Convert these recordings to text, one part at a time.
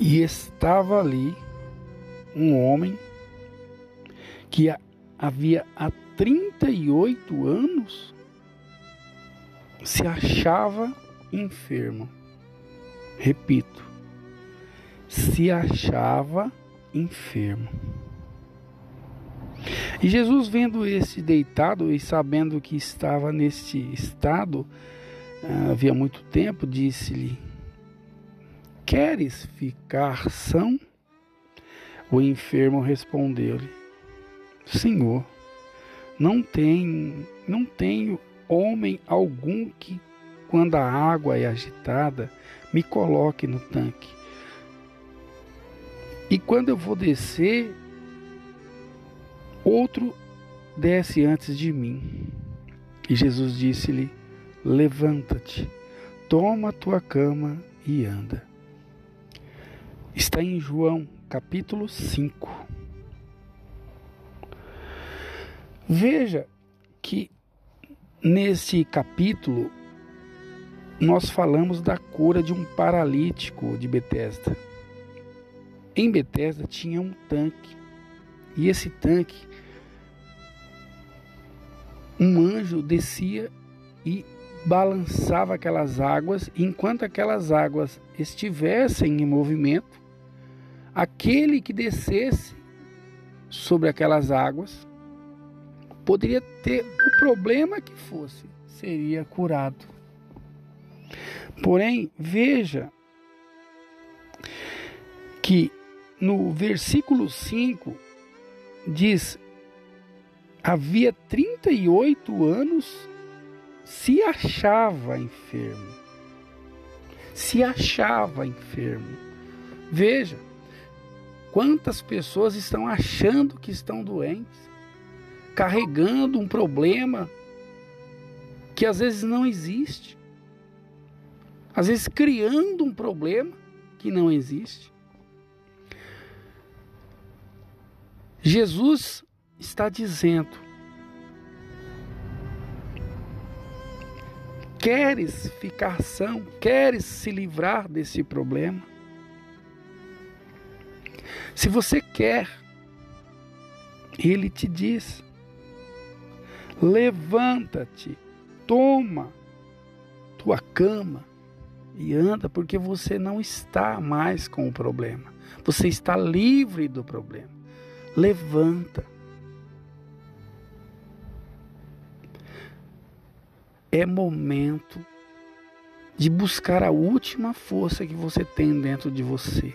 E estava ali um homem que havia há 38 anos se achava enfermo. Repito, se achava enfermo. E Jesus, vendo esse deitado e sabendo que estava neste estado ah, havia muito tempo, disse-lhe: Queres ficar são? O enfermo respondeu-lhe: Senhor, não tem, não tenho homem algum que, quando a água é agitada, me coloque no tanque. E quando eu vou descer, outro desce antes de mim. E Jesus disse-lhe: Levanta-te, toma a tua cama e anda. Está em João capítulo 5. Veja que nesse capítulo nós falamos da cura de um paralítico de Betesda. Em Betesda tinha um tanque. E esse tanque um anjo descia e balançava aquelas águas, enquanto aquelas águas estivessem em movimento, aquele que descesse sobre aquelas águas poderia ter o problema que fosse, seria curado. Porém, veja que no versículo 5 diz: havia 38 anos se achava enfermo. Se achava enfermo. Veja, quantas pessoas estão achando que estão doentes, carregando um problema que às vezes não existe, às vezes criando um problema que não existe. Jesus está dizendo Queres ficar são? Queres se livrar desse problema? Se você quer, ele te diz: levanta-te, toma tua cama e anda, porque você não está mais com o problema. Você está livre do problema. Levanta. é momento de buscar a última força que você tem dentro de você.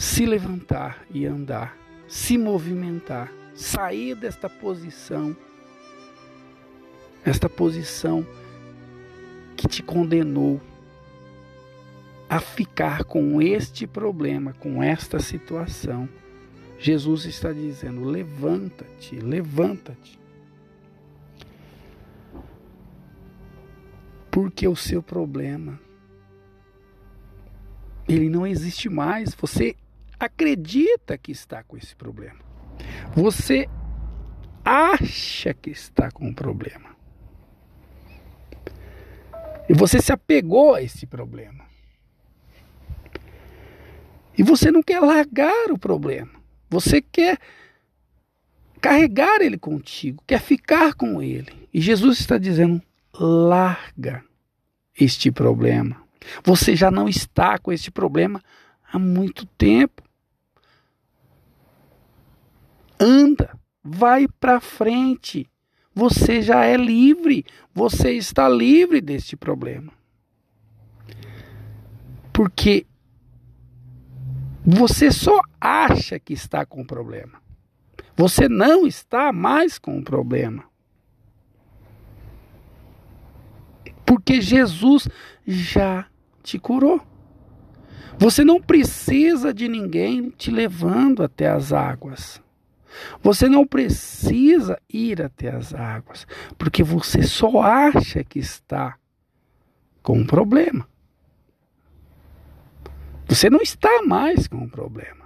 Se levantar e andar, se movimentar, sair desta posição, esta posição que te condenou a ficar com este problema, com esta situação. Jesus está dizendo: levanta-te, levanta-te. Porque o seu problema ele não existe mais. Você acredita que está com esse problema. Você acha que está com um problema. E você se apegou a esse problema. E você não quer largar o problema. Você quer carregar ele contigo, quer ficar com ele. E Jesus está dizendo: larga este problema. Você já não está com este problema há muito tempo. Anda, vai para frente. Você já é livre. Você está livre deste problema. Porque você só acha que está com problema. Você não está mais com o problema. porque Jesus já te curou. Você não precisa de ninguém te levando até as águas. Você não precisa ir até as águas, porque você só acha que está com um problema. Você não está mais com um problema.